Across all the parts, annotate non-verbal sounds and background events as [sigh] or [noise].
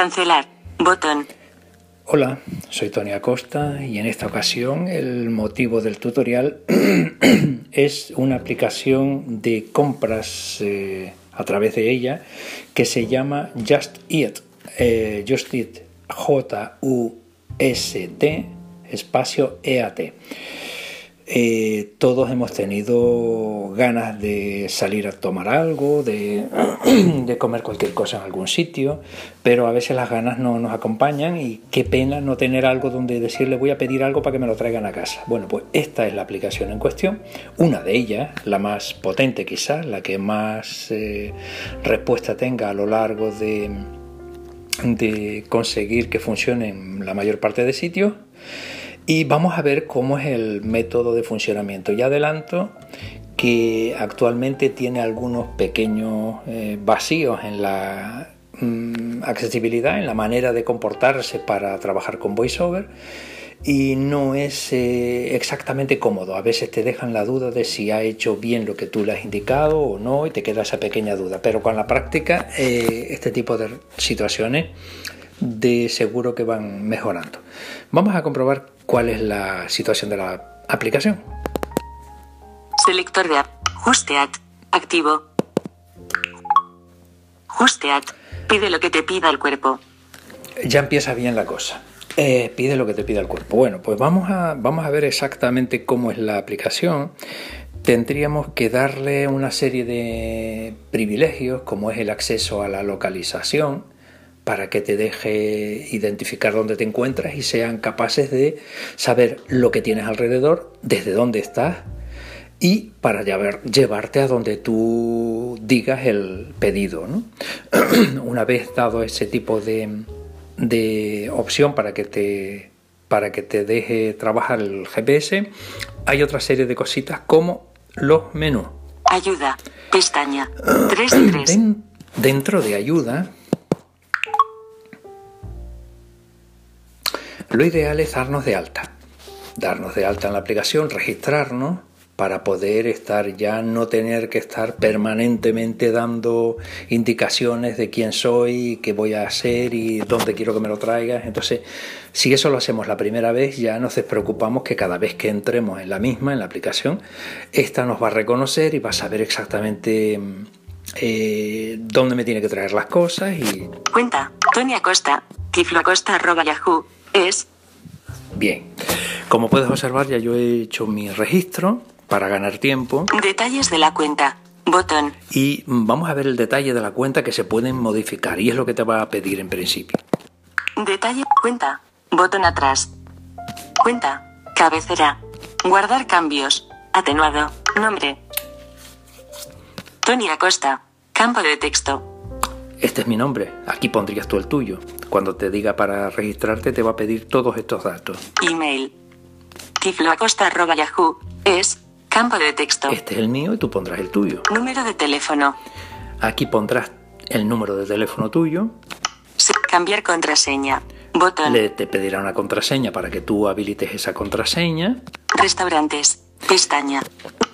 Cancelar. Botón. Hola, soy Tony Acosta y en esta ocasión el motivo del tutorial [clears throat] es una aplicación de compras eh, a través de ella que se llama Just Eat. Eh, Just Eat, J-U-S-T, espacio E-A-T. Eh, todos hemos tenido ganas de salir a tomar algo, [clears throat] de, comer cualquier cosa en algún sitio, pero a veces las ganas no nos acompañan y qué pena no tener algo donde decirle voy a pedir algo para que me lo traigan a casa. Bueno, pues esta es la aplicación en cuestión, una de ellas, la más potente quizás, la que más eh, respuesta tenga a lo largo de, de conseguir que funcione en la mayor parte de sitios y vamos a ver cómo es el método de funcionamiento. Ya adelanto que actualmente tiene algunos pequeños eh, vacíos en la mm, accesibilidad, en la manera de comportarse para trabajar con VoiceOver y no es eh, exactamente cómodo. A veces te dejan la duda de si ha hecho bien lo que tú le has indicado o no y te queda esa pequeña duda. Pero con la práctica eh, este tipo de situaciones de seguro que van mejorando. Vamos a comprobar cuál es la situación de la aplicación. Selector de app. Justeat. Activo. Justeat. Pide lo que te pida el cuerpo. Ya empieza bien la cosa. Eh, pide lo que te pida el cuerpo. Bueno, pues vamos a, vamos a ver exactamente cómo es la aplicación. Tendríamos que darle una serie de privilegios, como es el acceso a la localización, para que te deje identificar dónde te encuentras y sean capaces de saber lo que tienes alrededor, desde dónde estás y para llevarte a donde tú digas el pedido. [clears throat] Una vez dado ese tipo de, de opción para que te para que te deje trabajar el GPS, hay otra serie de cositas como los menús. Ayuda, pestaña, 3 3. Dentro de ayuda Lo ideal es darnos de alta, darnos de alta en la aplicación, registrarnos para poder estar ya, no tener que estar permanentemente dando indicaciones de quién soy, qué voy a hacer y dónde quiero que me lo traigas. Entonces, si eso lo hacemos la primera vez, ya nos despreocupamos que cada vez que entremos en la misma, en la aplicación, esta nos va a reconocer y va a saber exactamente eh, dónde me tiene que traer las cosas y... Cuenta, Tony Acosta, Acosta, arroba yahoo es... Bien, como puedes observar ya yo he hecho mi registro para ganar tiempo. Detalles de la cuenta. Botón. Y vamos a ver el detalle de la cuenta que se pueden modificar y es lo que te va a pedir en principio. Detalle, cuenta. Botón atrás. Cuenta. Cabecera. Guardar cambios. Atenuado. Nombre. Tony Acosta. Campo de texto. Este es mi nombre. Aquí pondrías tú el tuyo. Cuando te diga para registrarte te va a pedir todos estos datos. Email. Yahoo es campo de texto. Este es el mío y tú pondrás el tuyo. Número de teléfono. Aquí pondrás el número de teléfono tuyo. cambiar contraseña. Botón. Le te pedirá una contraseña para que tú habilites esa contraseña. Restaurantes. Pestaña.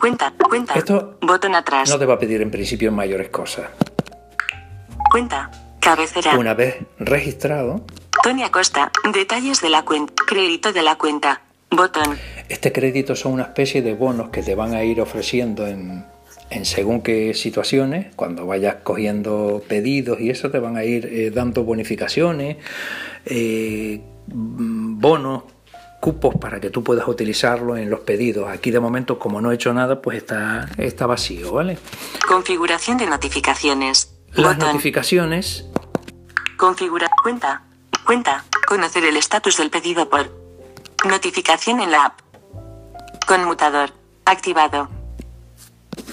Cuenta, cuenta. Esto botón atrás. No te va a pedir en principio mayores cosas. Cuenta. Cabecera. Una vez registrado. Tony Acosta. Detalles de la cuenta. Crédito de la cuenta. Botón. Este crédito son una especie de bonos que te van a ir ofreciendo en, según qué situaciones, cuando vayas cogiendo pedidos y eso te van a ir eh, dando bonificaciones, eh, bonos, cupos para que tú puedas utilizarlo en los pedidos. Aquí de momento, como no he hecho nada, pues está, está vacío, ¿vale? Configuración de notificaciones. Las notificaciones Configurar cuenta. Cuenta. Conocer el estatus del pedido por. Notificación en la app. Conmutador. Activado.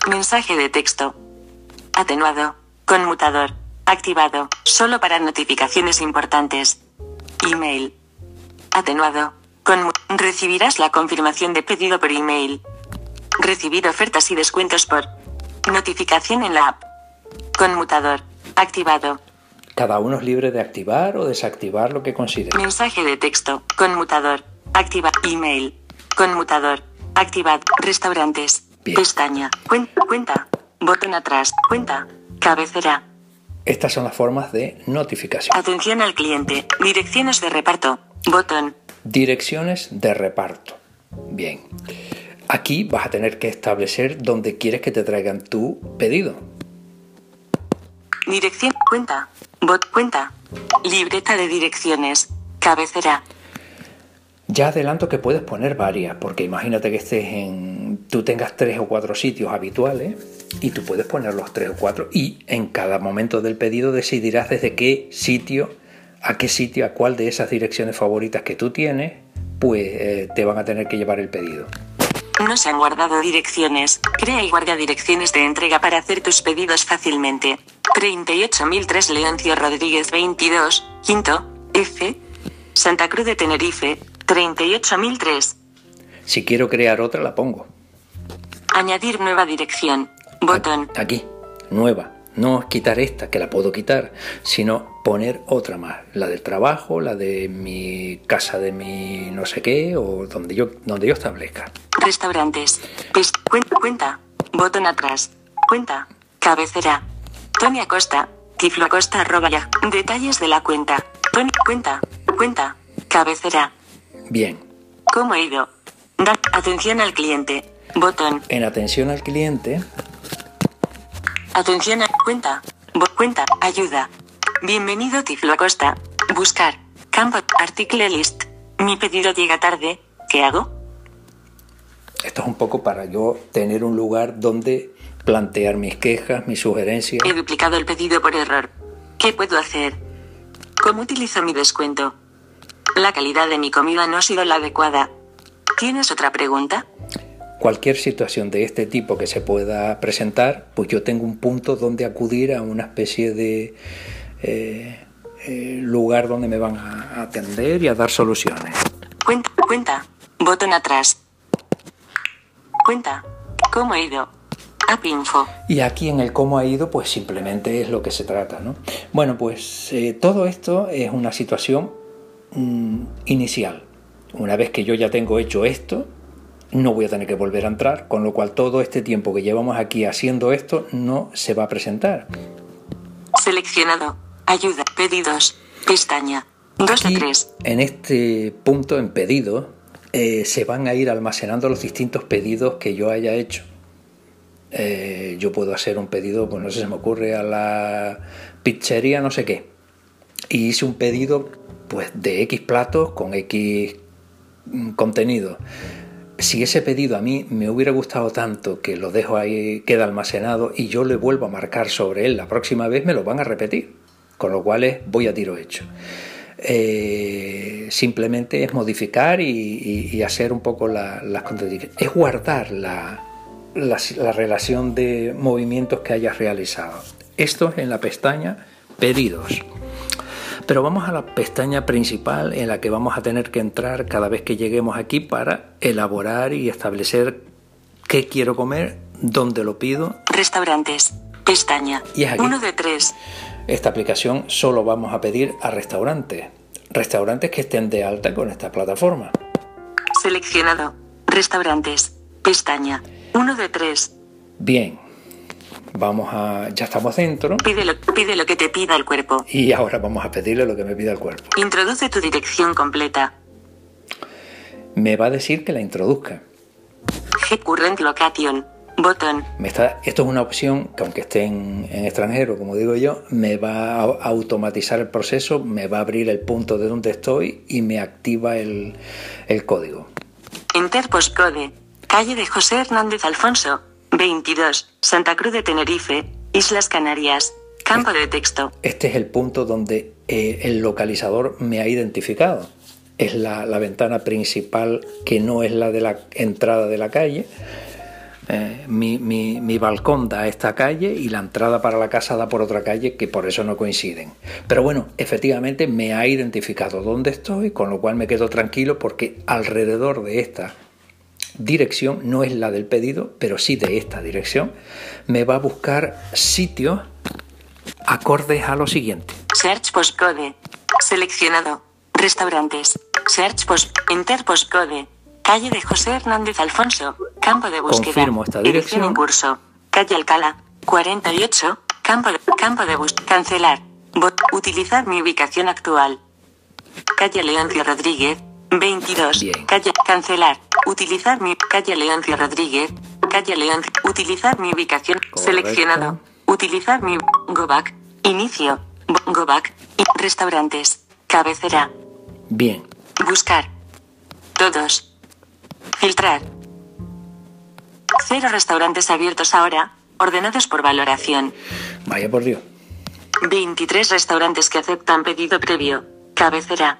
Mensaje de texto. Atenuado. Conmutador. Activado. Solo para notificaciones importantes. Email. Atenuado. Recibirás la confirmación de pedido por email. Recibir ofertas y descuentos por. Notificación en la app. Conmutador. Activado. Cada uno es libre de activar o desactivar lo que considere. Mensaje de texto. Conmutador. Activa. Email. Conmutador. Activad. Restaurantes. Pestaña. Cuenta. Cuenta. Botón atrás. Cuenta. Cabecera. Estas son las formas de notificación. Atención al cliente. Direcciones de reparto. Botón. Direcciones de reparto. Bien. Aquí vas a tener que establecer dónde quieres que te traigan tu pedido. Dirección. Cuenta. Bot. Cuenta. Libreta de direcciones. Cabecera. Ya adelanto que puedes poner varias, porque imagínate que estés en. tú tengas tres o cuatro sitios habituales y tú puedes poner los tres o cuatro y en cada momento del pedido decidirás desde qué sitio, a qué sitio, a cuál de esas direcciones favoritas que tú tienes, pues eh, te van a tener que llevar el pedido. No se han guardado direcciones. Crea y guarda direcciones de entrega para hacer tus pedidos fácilmente. 38.003 Leoncio Rodríguez 22, Quinto, F. Santa Cruz de Tenerife, 38.003. Si quiero crear otra, la pongo. Añadir nueva dirección. Botón. Aquí, nueva. No quitar esta, que la puedo quitar, sino poner otra más. La del trabajo, la de mi casa de mi no sé qué, o donde yo, donde yo establezca. Restaurantes. Pes- cuen- cuenta. Botón atrás. Cuenta. Cabecera. Tony Acosta. Tiflo Acosta arroba ya. Detalles de la cuenta. Tony. Cuenta. Cuenta. Cabecera. Bien. ¿Cómo he ido? Da. Atención al cliente. Botón. En atención al cliente, Atención a cuenta. Bo- cuenta. Ayuda. Bienvenido Tiflo Acosta. Buscar. Campo. Article list. Mi pedido llega tarde. ¿Qué hago? Esto es un poco para yo tener un lugar donde plantear mis quejas, mis sugerencias. He duplicado el pedido por error. ¿Qué puedo hacer? ¿Cómo utilizo mi descuento? La calidad de mi comida no ha sido la adecuada. ¿Tienes otra pregunta? Cualquier situación de este tipo que se pueda presentar, pues yo tengo un punto donde acudir a una especie de eh, eh, lugar donde me van a atender y a dar soluciones. Cuenta, cuenta. Botón atrás. Cuenta. ¿Cómo he ido? App info. Y aquí en el cómo ha ido, pues simplemente es lo que se trata, ¿no? Bueno, pues eh, todo esto es una situación mm, inicial. Una vez que yo ya tengo hecho esto, no voy a tener que volver a entrar, con lo cual todo este tiempo que llevamos aquí haciendo esto no se va a presentar. Seleccionado. Ayuda. Pedidos. Pestaña. 2 de Aquí, 3. en este punto en pedido, eh, se van a ir almacenando los distintos pedidos que yo haya hecho. Eh, yo puedo hacer un pedido, pues no sé, se me ocurre a la pizzería no sé qué. Y hice un pedido pues de X platos con X contenido. Si ese pedido a mí me hubiera gustado tanto que lo dejo ahí, queda almacenado y yo le vuelvo a marcar sobre él la próxima vez, me lo van a repetir. Con lo cual voy a tiro hecho. Eh, simplemente es modificar y, y- y hacer un poco la- las contradicciones. Es guardar la, la, la relación de movimientos que hayas realizado. Esto es en la pestaña pedidos. Pero vamos a la pestaña principal en la que vamos a tener que entrar cada vez que lleguemos aquí para elaborar y establecer qué quiero comer, dónde lo pido. Restaurantes. Pestaña. Y es aquí. 1 de 3. Esta aplicación solo vamos a pedir a restaurantes. Restaurantes que estén de alta con esta plataforma. Seleccionado. Restaurantes. Pestaña. 1 de 3. Bien, vamos a. Ya estamos dentro Pide lo, pide lo que te pida el cuerpo. y ahora vamos a pedirle lo que me pida el cuerpo. Introduce tu dirección completa. Me va a decir que la introduzca. Current location. Botón. Me está, esto es una opción que aunque esté en, en extranjero, como digo yo, me va a automatizar el proceso, me va a abrir el punto de donde estoy y me activa el, el código. Enter postcode. Calle de José Hernández Alfonso. 22. Santa Cruz de Tenerife. Islas Canarias. Campo de texto. Este es el punto donde eh, el localizador me ha identificado. Es la, la ventana principal que no es la de la entrada de la calle. Eh, mi, mi- mi balcón da a esta calle y la entrada para la casa da por otra calle que por eso no coinciden. Pero bueno, efectivamente me ha identificado dónde estoy, con lo cual me quedo tranquilo porque alrededor de esta dirección, no es la del pedido, pero sí de esta dirección, me va a buscar sitios acordes a lo siguiente. Search postcode. Seleccionado. Restaurantes. Search post. Enter postcode. Calle de José Hernández Alfonso. Campo de búsqueda. Confirmo esta Edición dirección. en curso. Calle Alcalá. 48. Campo de, campo de bus. Cancelar. Bot. Utilizar mi ubicación actual. Calle Leoncio Rodríguez. 22. Bien. Calle. Cancelar. Utilizar mi. Calle Leoncio Rodríguez. Calle Leoncio. Utilizar mi ubicación. Correcto. Seleccionado. Utilizar mi. Go back. Inicio. Go back. Y- Restaurantes. Cabecera. Bien. Buscar. Todos. Filtrar. Cero restaurantes abiertos ahora, ordenados por valoración. Vaya por Dios. 23 restaurantes que aceptan pedido previo. Cabecera.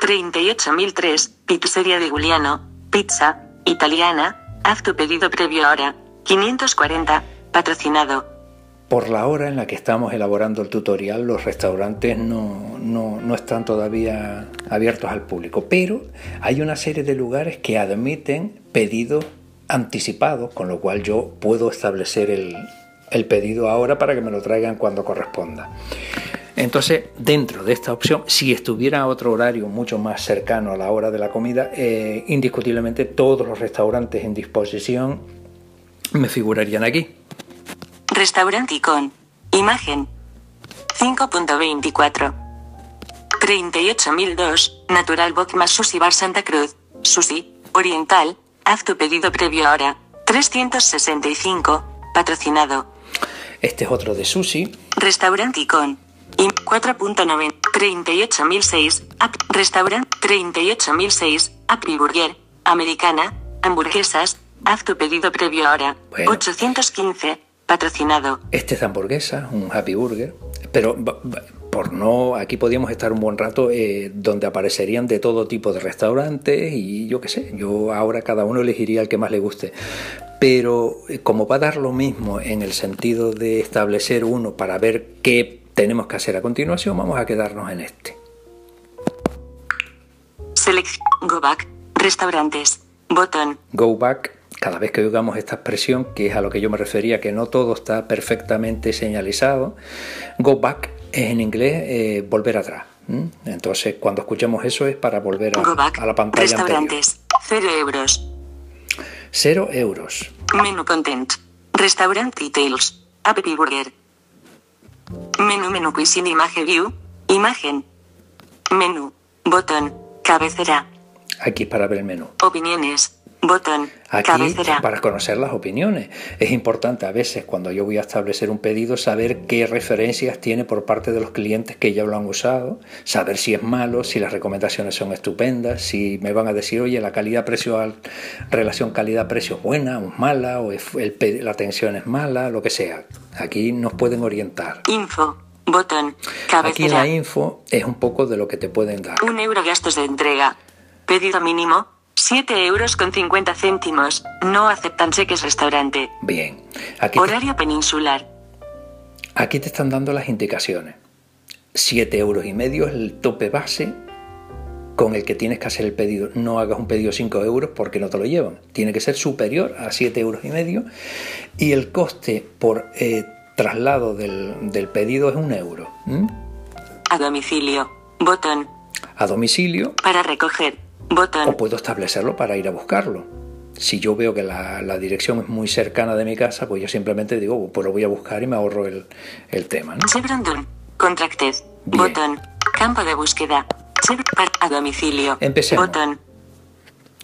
38.003. Pizzería de Giuliano. Pizza. Italiana. Haz tu pedido previo ahora. 540. Patrocinado. Por la hora en la que estamos elaborando el tutorial, los restaurantes no, no- no están todavía abiertos al público, pero hay una serie de lugares que admiten pedidos anticipados, con lo cual yo puedo establecer el, pedido ahora para que me lo traigan cuando corresponda. Entonces, dentro de esta opción, si estuviera otro horario mucho más cercano a la hora de la comida, eh, indiscutiblemente todos los restaurantes en disposición me figurarían aquí. Restaurante icon. Imagen. 5.24. 38.002. Natural Boc más Sushi Bar Santa Cruz. Sushi. Oriental. Haz tu pedido previo ahora. 365. Patrocinado. Este es otro de sushi. Restaurante icon. Im 4.9. 38.006. App. Restaurant. 38.006. Happy Burger. Americana. Hamburguesas. Haz tu pedido previo ahora. Bueno. 815. Patrocinado. Este es hamburguesa, un happy burger. Pero por no, aquí podíamos estar un buen rato eh, donde aparecerían de todo tipo de restaurantes y yo qué sé, yo ahora cada uno elegiría el que más le guste. Pero eh, como va a dar lo mismo en el sentido de establecer uno para ver qué tenemos que hacer a continuación, vamos a quedarnos en este. Select. Go back. Restaurantes. Botón. Go back, cada vez que oigamos esta expresión, que es a lo que yo me refería, que no todo está perfectamente señalizado, go back es en inglés eh, volver atrás. ¿m? Entonces, cuando escuchemos eso es para volver a, a la pantalla anterior. Restaurantes. 0 euros. Cero euros. Menú content. Restaurant details. Happy Burger. Menú menú cuisine imagen view. Imagen. Menú. Botón. Cabecera. Aquí es para ver el menú. Opiniones. Botón. Aquí Cabecera. para conocer las opiniones. Es importante a veces cuando yo voy a establecer un pedido saber qué referencias tiene por parte de los clientes que ya lo han usado, saber si es malo, si las recomendaciones son estupendas, si me van a decir, oye, la calidad-precio, al- relación calidad-precio es buena o es mala, o es- el la atención es mala, lo que sea. Aquí nos pueden orientar. Info. Botón. Aquí Cabecera. la info es un poco de lo que te pueden dar. Un euro gastos de entrega. Pedido mínimo. 7 euros con 50 céntimos. No aceptan cheques restaurante. Bien. Aquí te- Horario peninsular. Aquí te están dando las indicaciones. 7 euros y medio es el tope base con el que tienes que hacer el pedido. No hagas un pedido de 5 euros porque no te lo llevan. Tiene que ser superior a 7 euros y medio. Y el coste por eh, traslado del, del pedido es un euro. A domicilio. Botón. A domicilio Para recoger. Botón. o puedo establecerlo para ir a buscarlo. Si yo veo que la, la dirección es muy cercana de mi casa, pues yo simplemente digo, pues lo voy a buscar y me ahorro el, el tema. ¿no? Chevron. Contracted. Bien. Botón. Campo de búsqueda. A domicilio. Empecemos. Botón.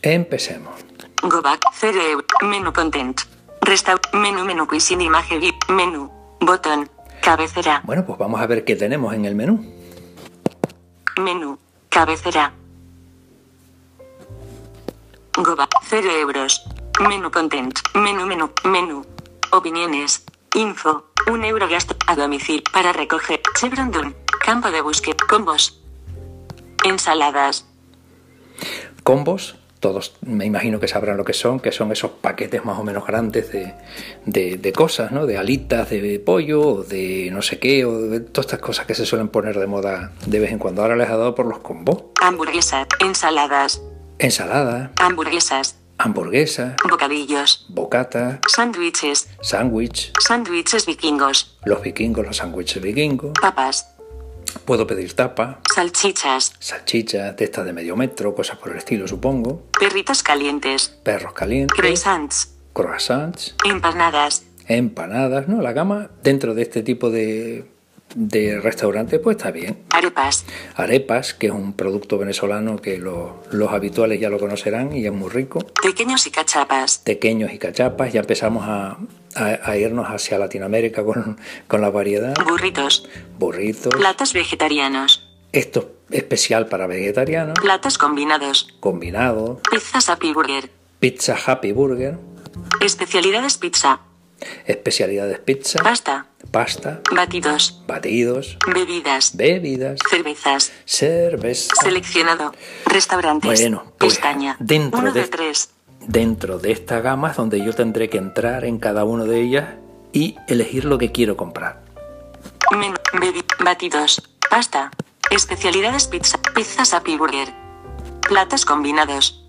Empecemos. Go back. 0 euro. Menú content. Resta. Menú menú cuisine imagen. Menú. Botón. Cabecera. Bueno, pues vamos a ver qué tenemos en el menú. Menú. Cabecera. Go back. 0 euros. Menú content. Menú menú. Menú. Opiniones. Info. Un euro gasto a domicilio para recoger. Chevron. Campo de búsqueda. Combos. Ensaladas. Combos, todos me imagino que sabrán lo que son, que son esos paquetes más o menos grandes de, de- de cosas, ¿no? De alitas de pollo, de no sé qué, o de todas estas cosas que se suelen poner de moda de vez en cuando. Ahora les ha dado por los combos. Hamburguesas. Ensaladas. Ensalada, Hamburguesas. hamburguesa, Bocadillos. bocata, Sándwiches. sándwich, Sándwiches vikingos. los vikingos, los sándwiches vikingos. Papas. Puedo pedir tapa, Salchichas. salchichas de estas de medio metro, cosas por el estilo, supongo. Perritos calientes. Perros calientes, Croissants. croissants, Empanadas. empanadas, ¿no? La gama dentro de este tipo de, de restaurante pues está bien. Arepas. Arepas, que es un producto venezolano que lo- los habituales ya lo conocerán y es muy rico. Pequeños y cachapas. Tequeños y cachapas, ya empezamos a, a- a irnos hacia Latinoamérica con, con la variedad. Burritos. Burritos. Platos vegetarianos. Esto es especial para vegetarianos. Platos combinados. Combinado. Pizzas Happy Burger. Pizza Happy Burger. Especialidades pizza. Especialidades pizza. Pasta. Pasta. Batidos. Batidos. Bebidas. Bebidas. Cervezas. Cerveza. Seleccionado. Restaurantes. Bueno, pues, Pestaña. dentro Uno de- de tres. dentro de esta gama es donde yo tendré que entrar en cada una de ellas y elegir lo que quiero comprar. Bebi- Batidos. Pasta. Especialidades pizza. Pizzas Happy Burger. Platos combinados.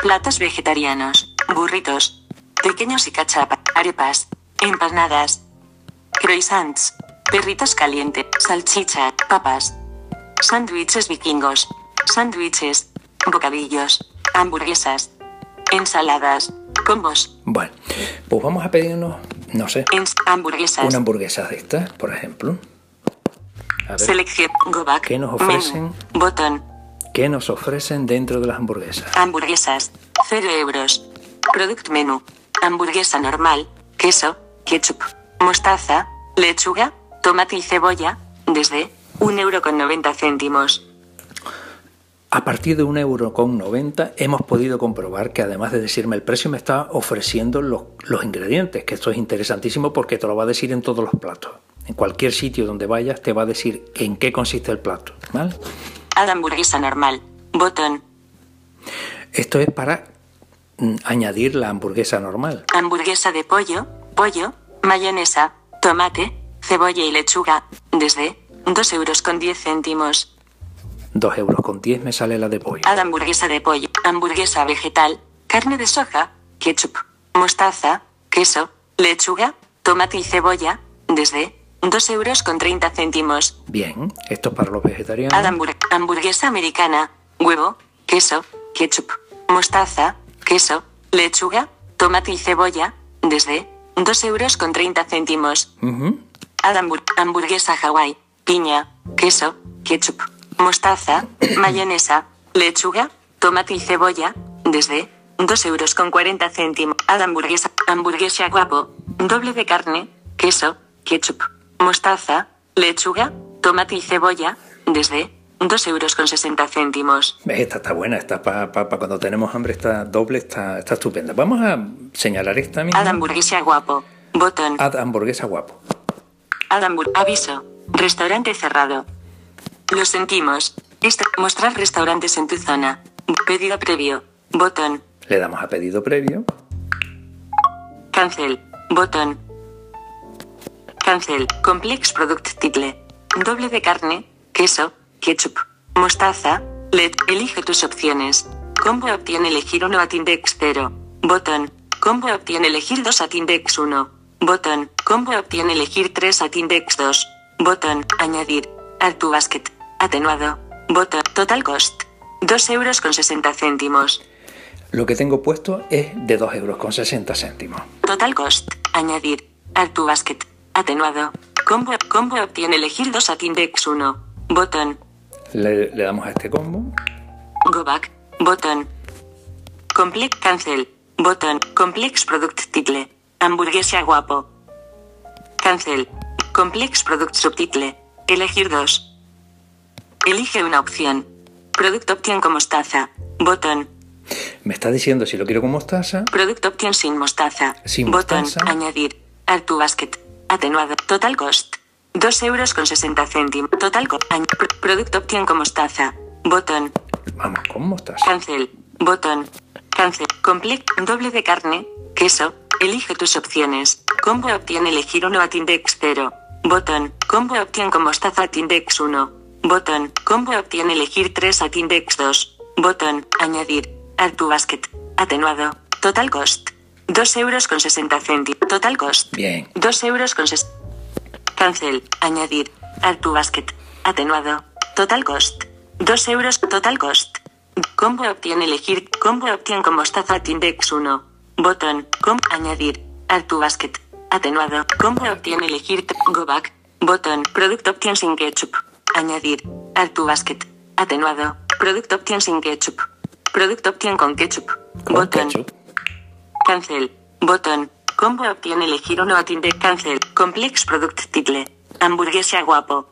Platos vegetarianos. Burritos. Pequeños y cachapa. Arepas. Empanadas. Croissants. Perritos caliente. Salchicha. Papas. Sándwiches vikingos. Sándwiches. Bocadillos. Hamburguesas. Ensaladas. Combos. Bueno, pues vamos a pedirnos, no sé, Ens hamburguesas. una hamburguesa de estas, por ejemplo. A ver, Selección. Go back. ¿Qué nos ofrecen? Menú. Botón. ¿qué nos ofrecen dentro de las hamburguesas? Hamburguesas. 0 euros. Product menú. Hamburguesa normal. Queso. Ketchup. Mostaza. Lechuga. Tomate y cebolla. Desde 1 euro con 90 céntimos. A partir de un euro con 90 hemos podido comprobar que además de decirme el precio me está ofreciendo los, los ingredientes, que esto es interesantísimo porque te lo va a decir en todos los platos. En cualquier sitio donde vayas te va a decir en qué consiste el plato. ¿vale? Add hamburguesa normal. Botón. Esto es para añadir la hamburguesa normal. Hamburguesa de pollo. Pollo. Mayonesa. Tomate. Cebolla y lechuga. Desde 2 euros con 10 céntimos. 2 euros con 10 me sale la de pollo. Hamburguesa de pollo, hamburguesa vegetal, carne de soja, ketchup, mostaza, queso, lechuga, tomate y cebolla, desde 2 euros con 30 céntimos. Bien, esto es para los vegetarianos. Hamburguesa americana, huevo, queso, ketchup, mostaza, queso, lechuga, tomate y cebolla, desde 2 euros con 30 céntimos. Hambur- hamburguesa Hawái, piña, queso, ketchup, mostaza, [clears throat] mayonesa, lechuga, tomate y cebolla, desde 2 euros con 40 céntimos. Hamburguesa, hamburguesa guapo, doble de carne, queso, ketchup, mostaza, lechuga, tomate y cebolla, desde 2 euros con 60 céntimos. Esta está buena, esta para cuando tenemos hambre, está doble, está, está estupenda. Vamos a señalar esta misma. Add hamburguesa guapo, botón. Add hamburguesa guapo. Add hambur- aviso, restaurante cerrado. Lo sentimos. Mostrar restaurantes en tu zona. Pedido previo. Botón. Le damos a pedido previo. Cancel. Botón. Cancel. Complex Product Title. Doble de carne, queso, ketchup, mostaza, LED. Elige tus opciones. Combo obtiene elegir 1 at index 0. Botón. Combo obtiene elegir 2 at index 1. Botón. Combo obtiene elegir 3 at index 2. Botón. Añadir. Add to basket. Atenuado. Botón. Total cost. 2 euros con 60 céntimos. Lo que tengo puesto es de 2 euros con 60 céntimos. Total cost. Añadir. Add to basket. Atenuado. Combo, combo obtiene elegir 2 at index 1. Botón. Le, le damos a este combo. Go back. Botón. Complex cancel. Botón. Complex product title. Hamburguesa guapo. Cancel. Complex product subtitle. Elegir 2. Elige una opción. Producto opción con mostaza. Botón. Me está diciendo si lo quiero con mostaza. Producto opción sin mostaza. Sin Botón. mostaza. Añadir. Add to basket. Atenuado. Total cost. 2 euros con 60 céntimos. Total cost. Producto opción con mostaza. Botón. Vamos con mostaza. Cancel. Botón. Cancel. Complex. Doble de carne. Queso. Elige tus opciones. Combo obtiene elegir 1 at index 0. Botón. Combo opción con mostaza at index 1. Botón. Combo obtiene elegir 3 at index 2. Botón. Añadir. Add to basket. Atenuado. Total cost. 2 euros con 60 céntimos. Total cost. Bien. 2 euros con 60. Cancel. Añadir. Add to basket. Atenuado. Total cost. 2 euros. Total cost. Combo obtiene elegir. Combo obtiene con mostaza at index 1. Botón. Com. Añadir. Add to basket. Atenuado. Combo opción elegir. Go back. Botón. Product option sin ketchup. Añadir. Add to basket. Atenuado. Product option sin ketchup. Product option con ketchup. Botón. Cancel. Botón. Combo opción elegir uno atiende. Cancel. Complex product title. Hamburguesa guapo.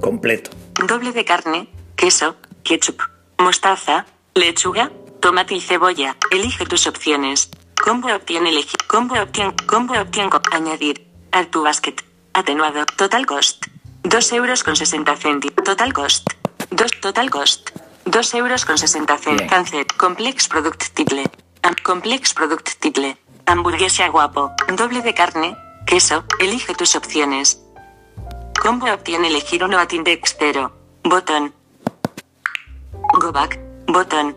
Completo. Doble de carne, queso, ketchup, mostaza, lechuga, tomate y cebolla. Elige tus opciones. Combo opción elegir. Combo opción. Combo opción. añadir. Add to basket. Atenuado. Total cost. 2 euros con 60 céntimos. Total cost. 2. Total cost. 2 euros con 60 Bien. céntimos. Cancel. Complex product title. Complex product title. Hamburguesa guapo. Doble de carne, queso. Elige tus opciones. Combo opción elegir uno at index 0. Botón. Go back. Botón.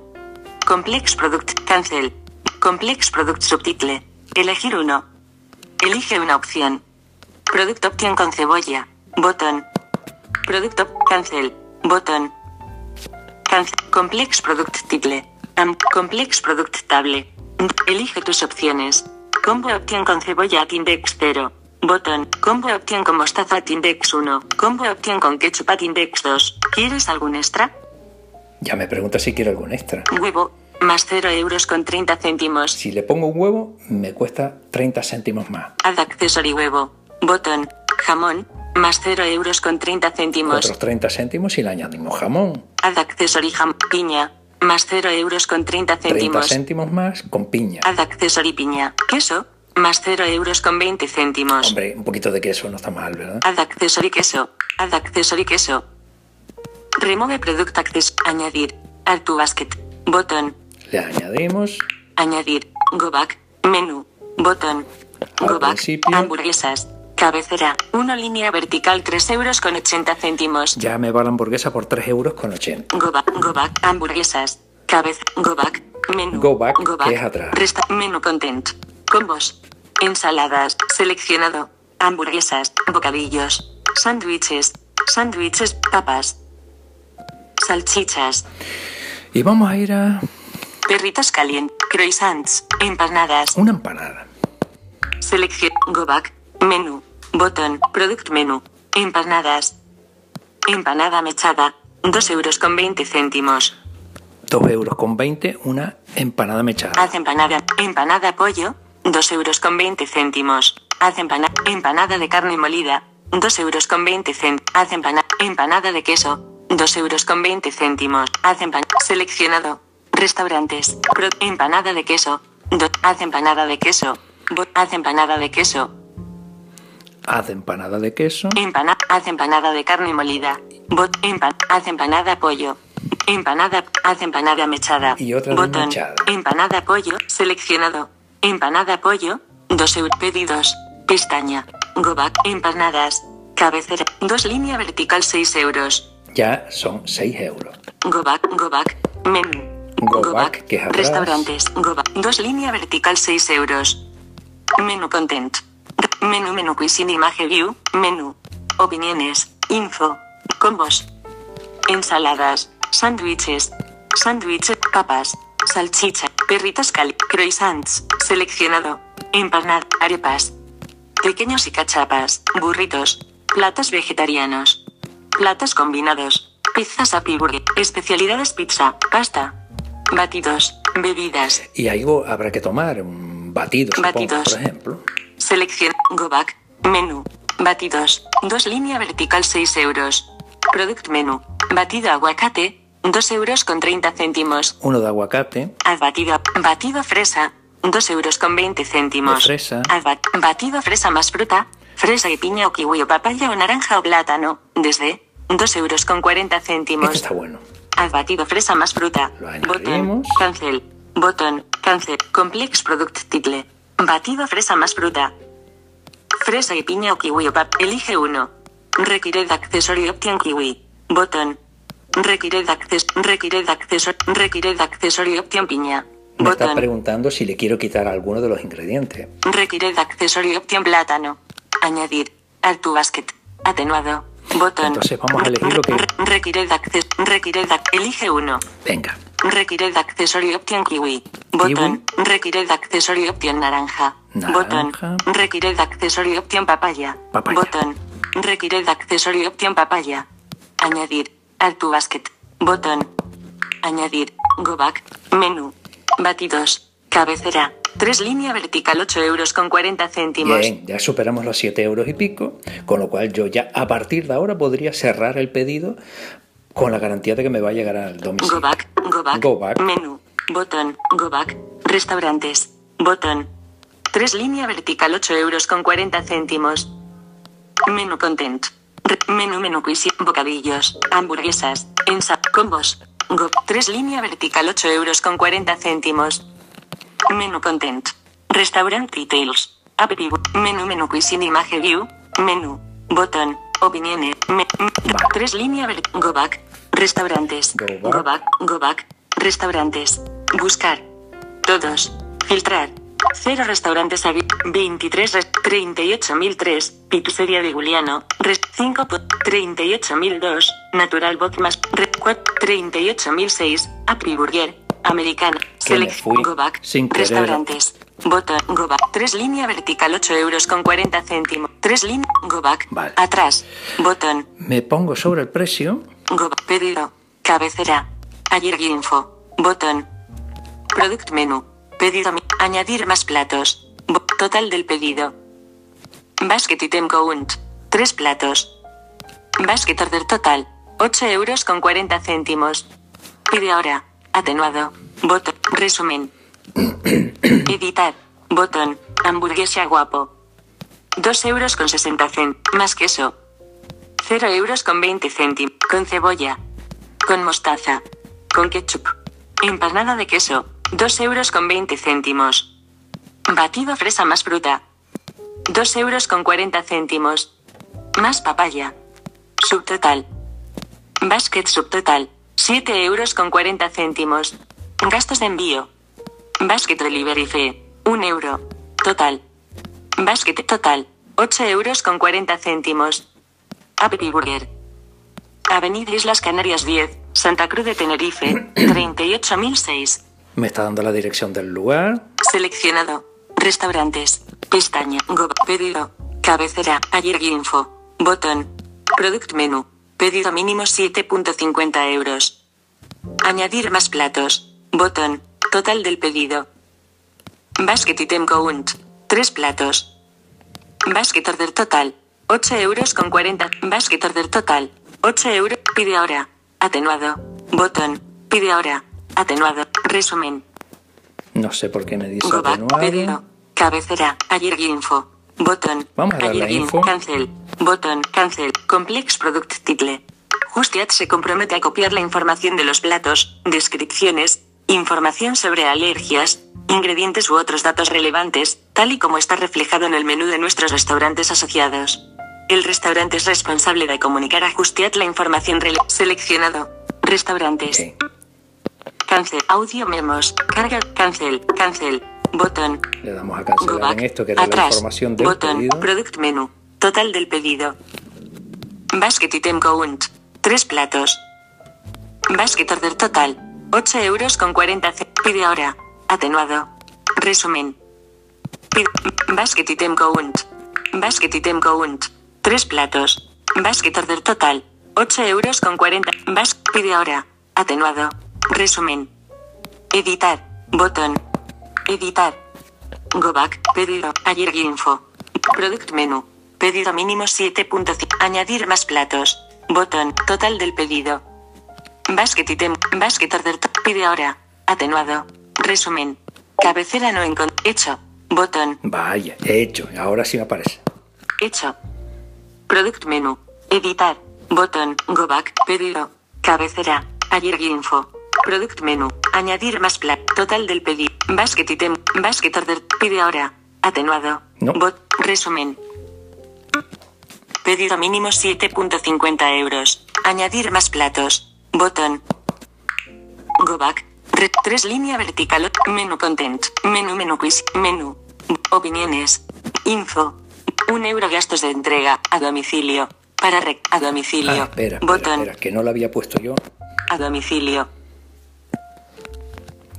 Complex product. Cancel. Complex product subtitle. Elegir uno. Elige una opción. Product opción con cebolla. Botón. Product op- cancel. Botón. Cancel. Complex product title. Am- complex product table. Elige tus opciones. Combo opción con cebolla at index 0. Botón. Combo opción con mostaza at index 1. Combo opción con ketchup at index 2. ¿Quieres algún extra? Ya me pregunta si quiero algún extra. Huevo. Más 0 euros con 30 céntimos. Si le pongo un huevo, me cuesta 30 céntimos más. Add accessory huevo. Botón. Jamón. Más 0 euros con 30 céntimos. Otros 30 céntimos y le añadimos jamón. Add accessory jam. Piña. Más 0 euros con 30 30 céntimos. céntimos más con piña. Add accessory piña. Queso. Más 0 euros con 20 céntimos. Hombre, un poquito de queso no está mal, ¿verdad? Add accessory queso. Add accessory queso. Remove product access. Añadir. Add to basket. Botón. Le añadimos. Añadir. Go back. Menú. Botón. Al Go back. principio. Hamburguesas. Cabecera. 1 línea vertical 3 euros con 80 céntimos. Ya me va la hamburguesa por 3 euros con 80. Go back. Go back. Hamburguesas. Cabeza. Go back. Menú. Go back, que es atrás. Resta. Menú content. Combos. Ensaladas. Seleccionado. Hamburguesas. Bocadillos. Sándwiches. Sándwiches. Papas. Salchichas. Y vamos a ir a Perritos calientes. Croissants. Empanadas. una empanada. Selección. Go back. Menú. Botón. Product menú. Empanadas. Empanada mechada. 2 euros con 20 céntimos. 2 euros con 20, una empanada mechada. Haz empanada. Empanada pollo. 2 euros con 20 céntimos. Haz empana empanada de carne molida. 2 euros con 20 céntimos. Haz empana empanada de queso. 2 euros con 20 céntimos. Haz empanada. Seleccionado. Restaurantes. Pro- empanada de queso. Do- haz empanada de queso. Bo- haz empanada de queso. Haz empanada de queso. Empana haz empanada de carne molida. Bot empan haz empanada pollo. Empanada, haz empanada mechada. Y otra de Botón. mechada. Empanada pollo, seleccionado. Empanada pollo, 2 euros. Pedidos. Pestaña. Go back. Empanadas. Cabecera. 2 línea vertical 6 euros. Ya son 6 euros. Go back, go back. Menú. Go back, que es atrás. Restaurantes. Go back. 2 línea vertical 6 euros. Menú content. Menú menú cuisine image view. Menú. Opiniones. Info. Combos. Ensaladas. Sándwiches. Sándwiches. Papas. Salchicha. Perritos cali. Croissants. Seleccionado. Empanada. Arepas. Pequeños y cachapas. Burritos. Platos vegetarianos. Platos combinados. Pizzas happy burger. Especialidades pizza. Pasta. Batidos. Bebidas. Y algo habrá que tomar, un batido, supongo, Batidos. por ejemplo. Selección. Go back. Menú. Batidos. 2 línea vertical 6 euros. Product menú. Batido aguacate. 2 euros con 30 céntimos. Uno de aguacate, Haz batido. Batido fresa. 2 euros con 20 céntimos. De fresa. Haz ba- batido fresa más fruta. Fresa y piña o kiwi o papaya o naranja o plátano. Desde 2 euros con 40 céntimos. este está bueno. Haz batido fresa más fruta. Lo Botón. Cancel. Botón. Cancel. Complex product title. Batido fresa más fruta. Fresa y piña o kiwi o pap. Elige uno. Required accesorio option kiwi. Botón. Required acces. Required acceso. Required accesorio option piña. Me está preguntando si le quiero quitar alguno de los ingredientes. Required accesorio opción plátano. Añadir. Add to basket. Atenuado. Botón. Entonces vamos a elegir lo que- Required acces. Required Elige uno. Venga, Required accesorio opción kiwi. Botón. Required accesorio opción naranja. Botón. Required accesorio opción papaya. Papaya. Botón. Required accesorio opción papaya. Añadir. Add to basket. Botón. Añadir. Go back. Menú. Batidos. Cabecera. 3 línea vertical 8 euros con 40 céntimos. Bien, ya superamos los 7 euros y pico, con lo cual yo ya a partir de ahora podría cerrar el pedido con la garantía de que me va a llegar al Go domicilio. back, go back, Go back. menú, botón, go back, restaurantes, botón, 3 línea vertical 8 euros con 40 céntimos, menú content, menú menú cuisine, bocadillos, hamburguesas, ensa, combos, go, 3 línea vertical 8 euros con 40 céntimos, menú content, restaurant details, view, menú menú cuisine image view, menú, botón, opiniones, me, me- Vale. 3 línea ver, go back, restaurantes, Go back. go back, go back, restaurantes, buscar, todos, filtrar, cero restaurantes abiertos, 23, res- 38.003, pizzería de Juliano, res, 5, po- 38.002, natural box más, re, 4, 38.006, Happy Me select, go back, sin restaurantes, botón, go back, 3 línea vertical 8 euros con 40 céntimos, 3 línea, go back, Vale. atrás, botón, Me pongo sobre el precio, Go pedido. Cabecera. Ayer info. Botón. Product menú. Pedido. Añadir más platos. Bo- total del pedido. Basket item count. 3 platos. Basket order total. 8 euros con 40 céntimos. Pide ahora. Atenuado. Botón. Resumen. [clears throat] Editar. Botón. Hamburguesa guapo. 2 euros con 60 céntimos. Más queso. 0 euros con 20 céntimos. Con cebolla. Con mostaza. Con ketchup. Empanada de queso. 2 euros con 20 céntimos. Batido fresa más fruta. 2 euros con 40 céntimos. Más papaya. Subtotal. Basket subtotal. 7 euros con 40 céntimos. Gastos de envío. Basket delivery fee. 1 euro. Total. Basket total. 8 euros con 40 céntimos. Happy Burger. Avenida Islas Canarias 10, Santa Cruz de Tenerife, [clears throat] 38006. me está dando la dirección del lugar. Seleccionado. Restaurantes. Pestaña. Go. Pedido. Cabecera. Ayer info. Botón. Product menú. Pedido mínimo 7.50 euros. Añadir más platos. Botón. Total del pedido. Basket item count. 3 platos. Basket order total. 8 euros con 40. Basket order total. 8 euros. Pide ahora. Atenuado. Botón. Pide ahora. Atenuado. Resumen. No sé por qué me dice Go back, atenuado. pedido. Cabecera. Ayer info. Botón. Vamos a darle Ayer a info. Cancel. Botón. Cancel. Complex Product Title. Justiat se compromete a copiar la información de los platos, descripciones, información sobre alergias, ingredientes u otros datos relevantes, tal y como está reflejado en el menú de nuestros restaurantes asociados. El restaurante es responsable de comunicar a Justiat la información seleccionado. Restaurantes. Cancel. Audio memos. Carga. Cancel. Cancel. Botón. Le damos a cancelar en esto que era la Atrás. información del Botón. pedido. Product menú. Total del pedido. Basket item count. 3 platos. Basket order total. 8 euros con 40 c- Pide ahora. Atenuado. Resumen. Pide- Basket item count. Basket item count. 3 platos. Basket order total. 8 euros con 40. Bas pide ahora. Atenuado. Resumen. Editar. Botón. Editar. Go back. Pedido. Ayer info. Product menú. Pedido mínimo 7.5. Añadir más platos. Botón. Total del pedido. Basket item. Basket order. Pide ahora. Atenuado. Resumen. Cabecera no encont. Hecho. Botón. Vaya, he hecho. Ahora sí me aparece. Hecho. Product menú. Editar. Botón. Go back. Pedido. Cabecera. Ayer info. Product menú. Añadir más plat. Total del pedido. Basket item. Basket order. Pide ahora. Atenuado. No. Bot. Resumen. Pedido mínimo 7.50 euros. Añadir más platos. Botón. Go back. 3 línea vertical. Menú content. Menú menú quiz. Menú. Opiniones. Info. Un euro gastos de entrega. A domicilio. Para rec. A domicilio. Ah, espera, Botón. espera, que no lo había puesto yo. A domicilio.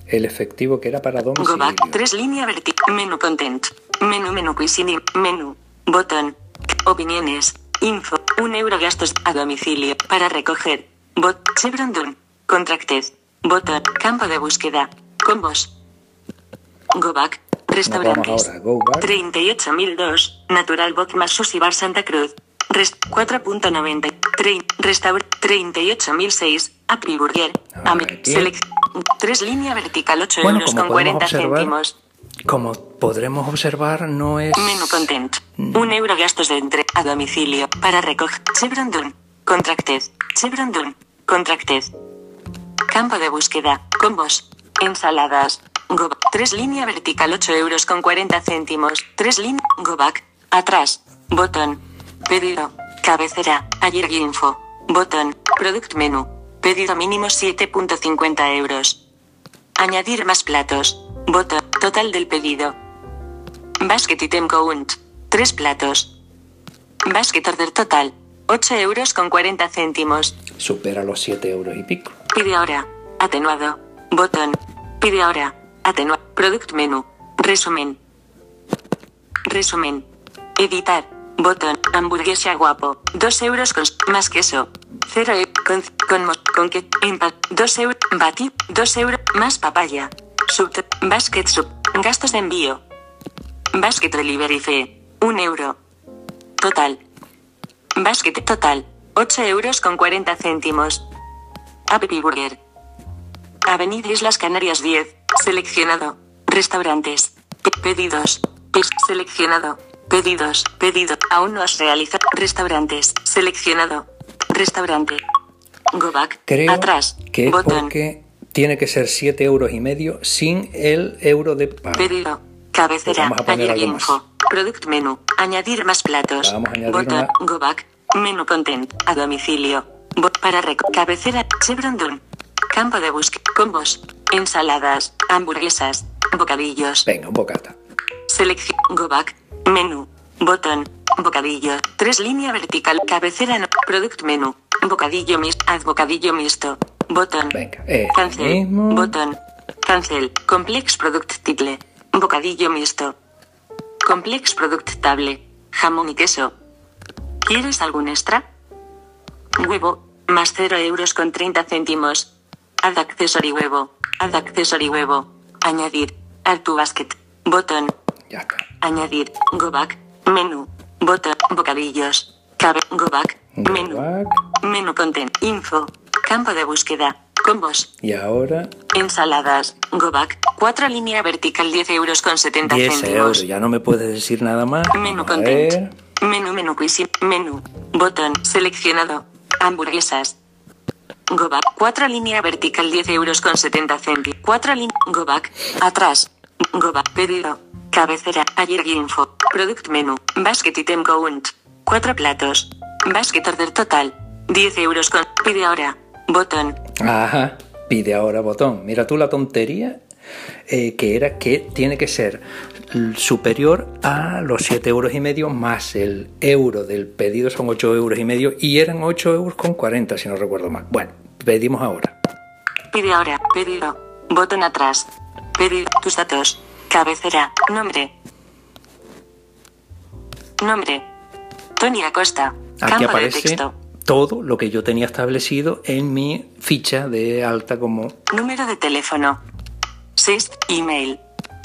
el efectivo que era para Go domicilio. back. 3 línea vertical. Menú content. Menú menú cuisine. Menú. Botón. Opiniones. Info. Un euro gastos a domicilio. Para recoger. Bot. Chevron Dune. Contracted. Botón. Campo de búsqueda. Combos. Go back. Restaurantes. ahora, go back. 38.002. Natural Box más Sushi Bar Santa Cruz. Rest 4.90. Trein- Restaur 38.006. Happy Burger. Select. 3 línea vertical 8 Bueno, euros con podemos 40 observar, céntimos. Como podremos observar, no es... Menú content. Un euro gastos de entre a domicilio para recoger. Chevron Dune. Contracted. Chevron Dune. Contracted. Campo de búsqueda. Combos. Ensaladas. Go back. 3 línea vertical 8 euros con 40 céntimos. 3 línea. Go back. Atrás. Botón. Pedido. Cabecera. Ayer info. Botón. Product menú. Pedido mínimo 7.50 euros. Añadir más platos. Botón. Total del pedido. Basket item count. 3 platos. Basket order total. 8 euros con 40 céntimos. Supera los 7 euros y pico. Pide ahora. Atenuado. Botón. Pide ahora. Atenuado. Product menú. Resumen. Resumen. Editar. Botón. Hamburguesa guapo. 2 euros con más queso. 0 e con con con que impact 2 euros. Bati. 2 euros más papaya. Sub basket sub. Gastos de envío. Basket delivery fee. 1 euro. Total. Basket total. 8 euros con 40 céntimos. Happy Burger. Avenida Islas Canarias 10. Seleccionado. Restaurantes. Pe- pedidos. Pe- seleccionado. Pedidos. Pedido. Aún no has realizado. Restaurantes. Seleccionado. Restaurante. Go back. Creo Atrás. que es Botón. porque tiene que ser 7 euros y medio sin el euro de pago. Pedido. Cabecera. Vamos a poner Añadir algo más. info. Product menú. Añadir más platos. Vamos a añadir Botón. una- Go back. Menú content. A domicilio. Bot para rec. Cabecera. Chevron Dune. Campo de búsqueda. Combos. Ensaladas. Hamburguesas. Bocadillos. Venga, un bocata. Selección. Go back. Menú. Botón. Bocadillo. Tres línea vertical. Cabecera. No. Product menú. Bocadillo mixto. Haz bocadillo mixto. Botón. Venga, este Cancel. mismo. Botón. Cancel. Complex product title. Bocadillo mixto. Complex product table. Jamón y queso. ¿Quieres algún extra? Huevo. Más 0 euros con 30 céntimos. Add accessory huevo. Add accessory huevo. Añadir. Add to basket. Botón. Ya está. Añadir. Go back. Menú. Botón. Bocadillos. Cabe. Go back. Go Menú. back. Menú content. Info. Campo de búsqueda. Combos. Y ahora Ensaladas. Go back. 4 línea vertical 10 euros con 70 10 céntimos. euros. Ya no me puedes decir nada más. Menú a content. ver. Menú menú cuisine. Menú. Botón. Seleccionado. Hamburguesas. Go back. 4 línea vertical 10 euros con 70 céntimos. 4 línea. Go back. Atrás. Go back. Pedido. Cabecera. Ayer info. Product menú. Basket item count. 4 platos. Basket order total. 10 euros con. Pide ahora. Botón. Ajá. Pide ahora botón. Mira tú la tontería eh, que era que tiene que ser superior a los 7 euros y medio más el euro del pedido son 8 euros y medio y eran 8 euros con 40 si no recuerdo mal. Bueno, pedimos ahora. Pide ahora. Pedido. Botón atrás. Pedido. Tus datos. Cabecera. Nombre. Nombre. Tony Acosta. Aquí Campo de aparece texto. todo lo que yo tenía establecido en mi ficha de alta como Número de teléfono. 6. Email.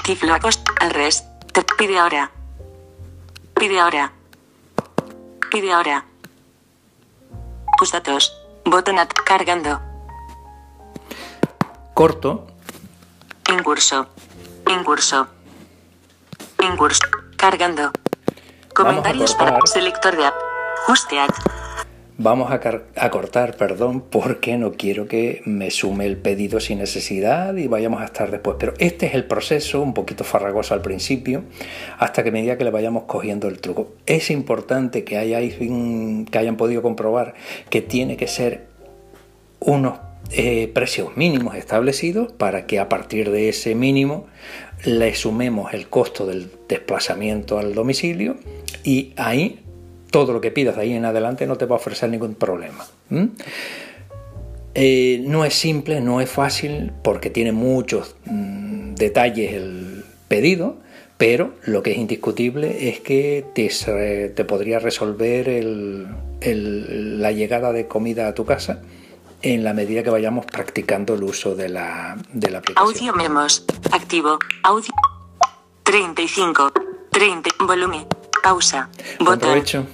Tiflo Acosta. Al res. Te pide ahora. Pide ahora. Pide ahora. Tus datos. Botón at cargando. corto. En curso. En curso. En curso. Cargando. Comentarios para selector de app. Justead. Vamos a, cortar, perdón, porque no quiero que me sume el pedido sin necesidad y vayamos a estar después. Pero este es el proceso, un poquito farragoso al principio, hasta que medida que le vayamos cogiendo el truco. Es importante que, hayáis, que hayan podido comprobar que tiene que ser unos eh, precios mínimos establecidos para que a partir de ese mínimo le sumemos el costo del desplazamiento al domicilio y ahí todo lo que pidas de ahí en adelante no te va a ofrecer ningún problema. Eh, no es simple, no es fácil, porque tiene muchos mm, detalles el pedido, pero lo que es indiscutible es que te, te podría resolver el, la llegada de comida a tu casa en la medida que vayamos practicando el uso de la, de la aplicación. Audio memos. Activo. Audio. 35. 30. Volumen. Pausa. Botón. provecho.